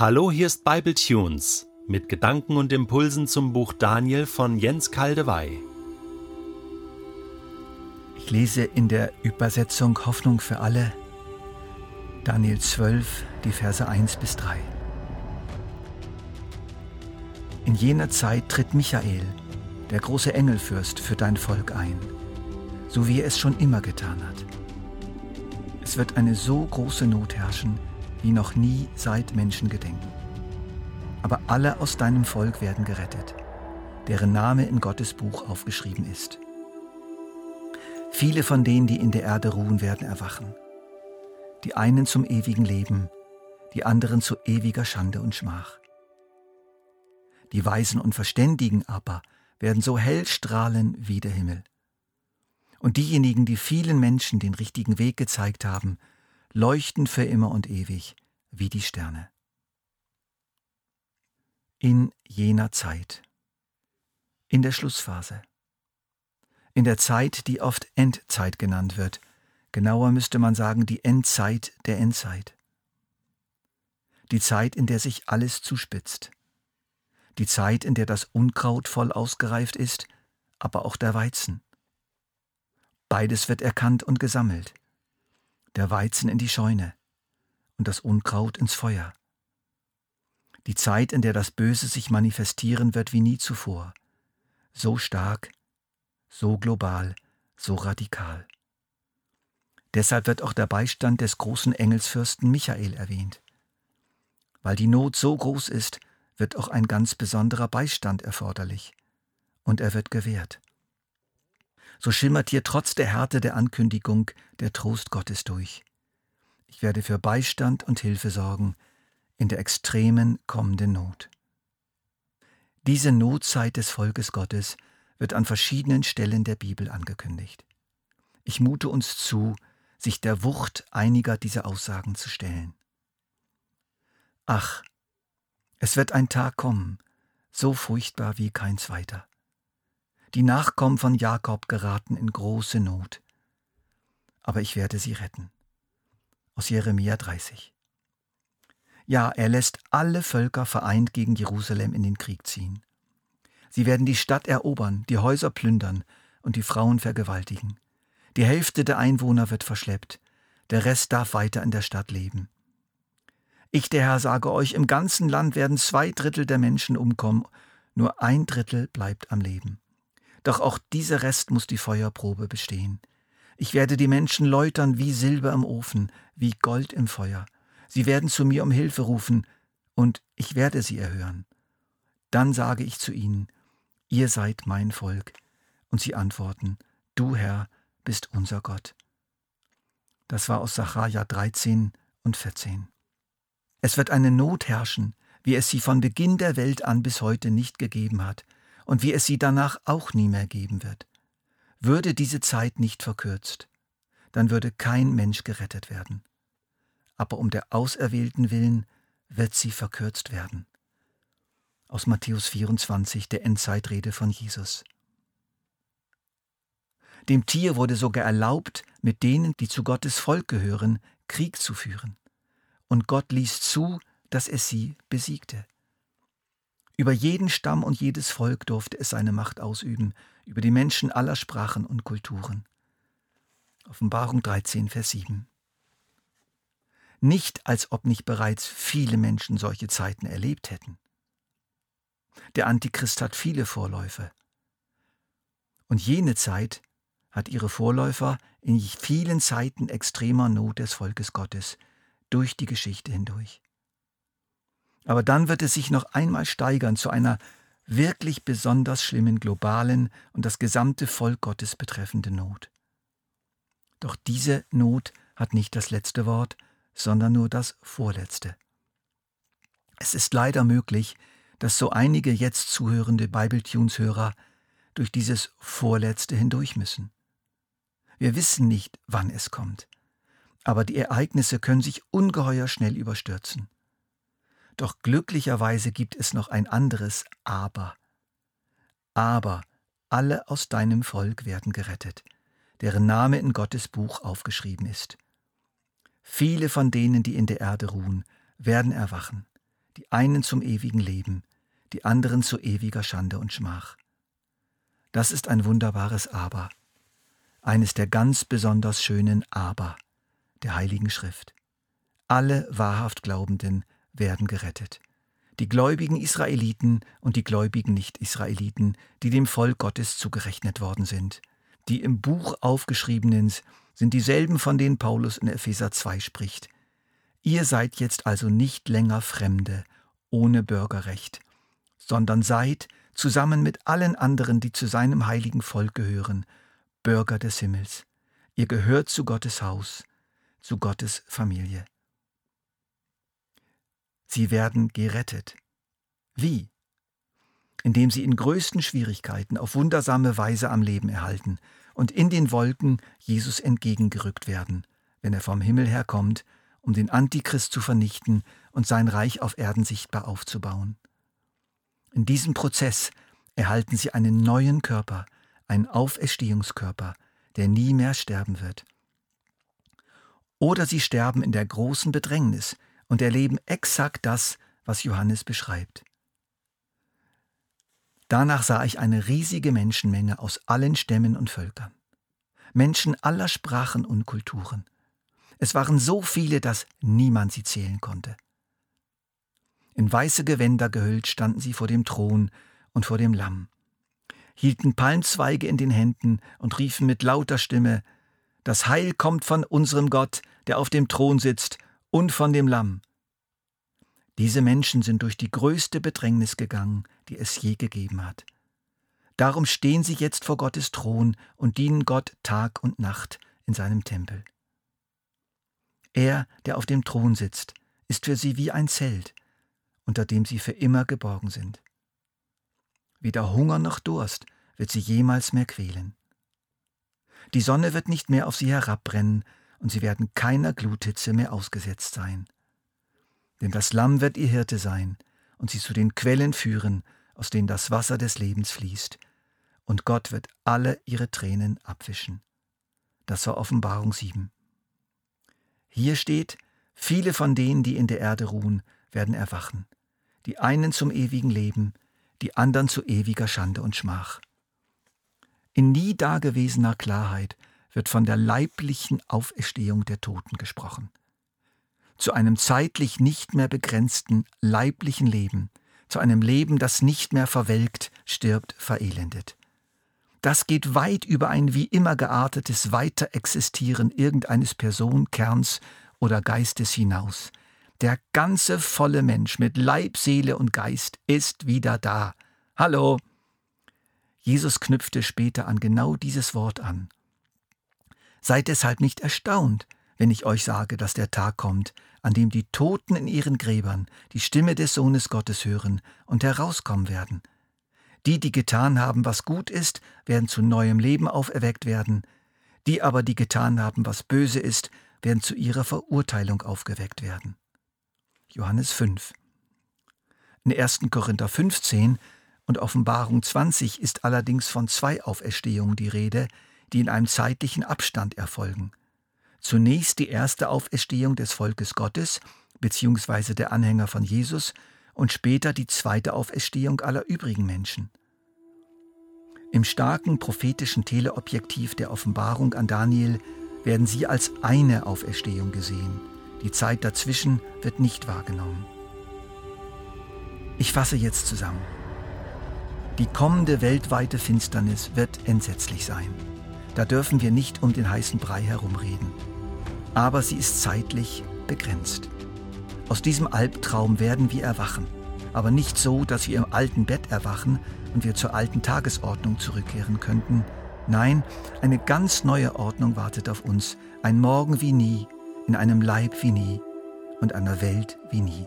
Hallo, hier ist Bible Tunes mit Gedanken und Impulsen zum Buch Daniel von Jens Kaldewey. Ich lese in der Übersetzung Hoffnung für alle Daniel 12, die Verse 1 bis 3. In jener Zeit tritt Michael, der große Engelfürst, für dein Volk ein, so wie er es schon immer getan hat. Es wird eine so große Not herrschen, wie noch nie seit Menschengedenken. Aber alle aus deinem Volk werden gerettet, deren Name in Gottes Buch aufgeschrieben ist. Viele von denen, die in der Erde ruhen, werden erwachen. Die einen zum ewigen Leben, die anderen zu ewiger Schande und Schmach. Die Weisen und Verständigen aber werden so hell strahlen wie der Himmel. Und diejenigen, die vielen Menschen den richtigen Weg gezeigt haben, leuchten für immer und ewig wie die Sterne. In jener Zeit, in der Schlussphase, in der Zeit, die oft Endzeit genannt wird, genauer müsste man sagen die Endzeit der Endzeit. Die Zeit, in der sich alles zuspitzt. Die Zeit, in der das Unkraut voll ausgereift ist, aber auch der Weizen. Beides wird erkannt und gesammelt der Weizen in die Scheune und das Unkraut ins Feuer. Die Zeit, in der das Böse sich manifestieren wird wie nie zuvor, so stark, so global, so radikal. Deshalb wird auch der Beistand des großen Engelsfürsten Michael erwähnt. Weil die Not so groß ist, wird auch ein ganz besonderer Beistand erforderlich, und er wird gewährt so schimmert hier trotz der Härte der Ankündigung der Trost Gottes durch. Ich werde für Beistand und Hilfe sorgen in der extremen kommenden Not. Diese Notzeit des Volkes Gottes wird an verschiedenen Stellen der Bibel angekündigt. Ich mute uns zu, sich der Wucht einiger dieser Aussagen zu stellen. Ach, es wird ein Tag kommen, so furchtbar wie kein zweiter. Die Nachkommen von Jakob geraten in große Not. Aber ich werde sie retten. Aus Jeremia 30. Ja, er lässt alle Völker vereint gegen Jerusalem in den Krieg ziehen. Sie werden die Stadt erobern, die Häuser plündern und die Frauen vergewaltigen. Die Hälfte der Einwohner wird verschleppt, der Rest darf weiter in der Stadt leben. Ich, der Herr, sage euch, im ganzen Land werden zwei Drittel der Menschen umkommen, nur ein Drittel bleibt am Leben. Doch auch dieser Rest muss die Feuerprobe bestehen. Ich werde die Menschen läutern wie Silber im Ofen, wie Gold im Feuer. Sie werden zu mir um Hilfe rufen, und ich werde sie erhören. Dann sage ich zu ihnen, ihr seid mein Volk. Und sie antworten, du Herr bist unser Gott. Das war aus Sacharja 13 und 14. Es wird eine Not herrschen, wie es sie von Beginn der Welt an bis heute nicht gegeben hat, und wie es sie danach auch nie mehr geben wird. Würde diese Zeit nicht verkürzt, dann würde kein Mensch gerettet werden. Aber um der Auserwählten willen wird sie verkürzt werden. Aus Matthäus 24, der Endzeitrede von Jesus. Dem Tier wurde sogar erlaubt, mit denen, die zu Gottes Volk gehören, Krieg zu führen. Und Gott ließ zu, dass es sie besiegte. Über jeden Stamm und jedes Volk durfte es seine Macht ausüben, über die Menschen aller Sprachen und Kulturen. Offenbarung 13, Vers 7. Nicht, als ob nicht bereits viele Menschen solche Zeiten erlebt hätten. Der Antichrist hat viele Vorläufer. Und jene Zeit hat ihre Vorläufer in vielen Zeiten extremer Not des Volkes Gottes durch die Geschichte hindurch. Aber dann wird es sich noch einmal steigern zu einer wirklich besonders schlimmen globalen und das gesamte Volk Gottes betreffende Not. Doch diese Not hat nicht das letzte Wort, sondern nur das vorletzte. Es ist leider möglich, dass so einige jetzt zuhörende Bibletunes-Hörer durch dieses Vorletzte hindurch müssen. Wir wissen nicht, wann es kommt, aber die Ereignisse können sich ungeheuer schnell überstürzen. Doch glücklicherweise gibt es noch ein anderes Aber. Aber alle aus deinem Volk werden gerettet, deren Name in Gottes Buch aufgeschrieben ist. Viele von denen, die in der Erde ruhen, werden erwachen. die einen zum ewigen Leben, die anderen zu ewiger Schande und Schmach. Das ist ein wunderbares Aber, eines der ganz besonders schönen Aber der Heiligen Schrift. Alle wahrhaft Glaubenden werden gerettet. Die gläubigen Israeliten und die gläubigen Nicht-Israeliten, die dem Volk Gottes zugerechnet worden sind. Die im Buch aufgeschriebenen sind dieselben, von denen Paulus in Epheser 2 spricht. Ihr seid jetzt also nicht länger Fremde, ohne Bürgerrecht, sondern seid, zusammen mit allen anderen, die zu seinem heiligen Volk gehören, Bürger des Himmels. Ihr gehört zu Gottes Haus, zu Gottes Familie. Sie werden gerettet. Wie? Indem sie in größten Schwierigkeiten auf wundersame Weise am Leben erhalten und in den Wolken Jesus entgegengerückt werden, wenn er vom Himmel herkommt, um den Antichrist zu vernichten und sein Reich auf Erden sichtbar aufzubauen. In diesem Prozess erhalten sie einen neuen Körper, einen Auferstehungskörper, der nie mehr sterben wird. Oder sie sterben in der großen Bedrängnis und erleben exakt das, was Johannes beschreibt. Danach sah ich eine riesige Menschenmenge aus allen Stämmen und Völkern. Menschen aller Sprachen und Kulturen. Es waren so viele, dass niemand sie zählen konnte. In weiße Gewänder gehüllt standen sie vor dem Thron und vor dem Lamm, hielten Palmzweige in den Händen und riefen mit lauter Stimme, Das Heil kommt von unserem Gott, der auf dem Thron sitzt, und von dem Lamm. Diese Menschen sind durch die größte Bedrängnis gegangen, die es je gegeben hat. Darum stehen sie jetzt vor Gottes Thron und dienen Gott Tag und Nacht in seinem Tempel. Er, der auf dem Thron sitzt, ist für sie wie ein Zelt, unter dem sie für immer geborgen sind. Weder Hunger noch Durst wird sie jemals mehr quälen. Die Sonne wird nicht mehr auf sie herabbrennen, und sie werden keiner Gluthitze mehr ausgesetzt sein. Denn das Lamm wird ihr Hirte sein und sie zu den Quellen führen, aus denen das Wasser des Lebens fließt, und Gott wird alle ihre Tränen abwischen. Das war Offenbarung 7. Hier steht, viele von denen, die in der Erde ruhen, werden erwachen die einen zum ewigen Leben, die anderen zu ewiger Schande und Schmach. In nie dagewesener Klarheit wird von der leiblichen Auferstehung der Toten gesprochen. Zu einem zeitlich nicht mehr begrenzten leiblichen Leben, zu einem Leben, das nicht mehr verwelkt, stirbt, verelendet. Das geht weit über ein wie immer geartetes Weiterexistieren irgendeines Personkerns oder Geistes hinaus. Der ganze volle Mensch mit Leib, Seele und Geist ist wieder da. Hallo. Jesus knüpfte später an genau dieses Wort an. Seid deshalb nicht erstaunt, wenn ich euch sage, dass der Tag kommt, an dem die Toten in ihren Gräbern die Stimme des Sohnes Gottes hören und herauskommen werden. Die, die getan haben, was gut ist, werden zu neuem Leben auferweckt werden, die aber, die getan haben, was böse ist, werden zu ihrer Verurteilung aufgeweckt werden. Johannes 5. In 1. Korinther 15 und Offenbarung 20 ist allerdings von zwei Auferstehungen die Rede, die in einem zeitlichen Abstand erfolgen. Zunächst die erste Auferstehung des Volkes Gottes, beziehungsweise der Anhänger von Jesus, und später die zweite Auferstehung aller übrigen Menschen. Im starken prophetischen Teleobjektiv der Offenbarung an Daniel werden sie als eine Auferstehung gesehen – die Zeit dazwischen wird nicht wahrgenommen. Ich fasse jetzt zusammen. Die kommende weltweite Finsternis wird entsetzlich sein. Da dürfen wir nicht um den heißen Brei herumreden. Aber sie ist zeitlich begrenzt. Aus diesem Albtraum werden wir erwachen, aber nicht so, dass wir im alten Bett erwachen und wir zur alten Tagesordnung zurückkehren könnten. Nein, eine ganz neue Ordnung wartet auf uns, ein Morgen wie nie, in einem Leib wie nie und einer Welt wie nie.